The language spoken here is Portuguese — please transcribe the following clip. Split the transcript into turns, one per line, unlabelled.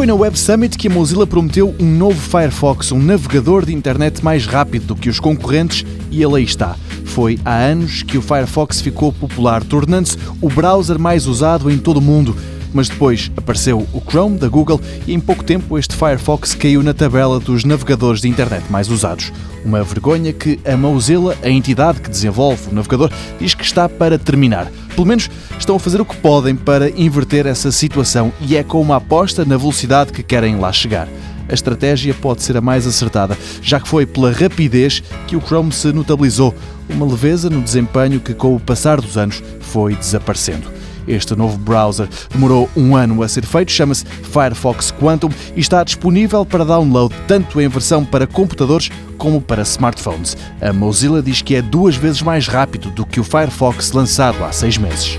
Foi na Web Summit que a Mozilla prometeu um novo Firefox, um navegador de internet mais rápido do que os concorrentes, e ele aí está. Foi há anos que o Firefox ficou popular, tornando-se o browser mais usado em todo o mundo mas depois apareceu o Chrome da Google e em pouco tempo este Firefox caiu na tabela dos navegadores de internet mais usados. Uma vergonha que a Mozilla, a entidade que desenvolve o navegador, diz que está para terminar. Pelo menos estão a fazer o que podem para inverter essa situação e é com uma aposta na velocidade que querem lá chegar a estratégia pode ser a mais acertada, já que foi pela rapidez que o Chrome se notabilizou, uma leveza no desempenho que, com o passar dos anos, foi desaparecendo. Este novo browser demorou um ano a ser feito, chama-se Firefox Quantum e está disponível para download tanto em versão para computadores como para smartphones. A Mozilla diz que é duas vezes mais rápido do que o Firefox lançado há seis meses.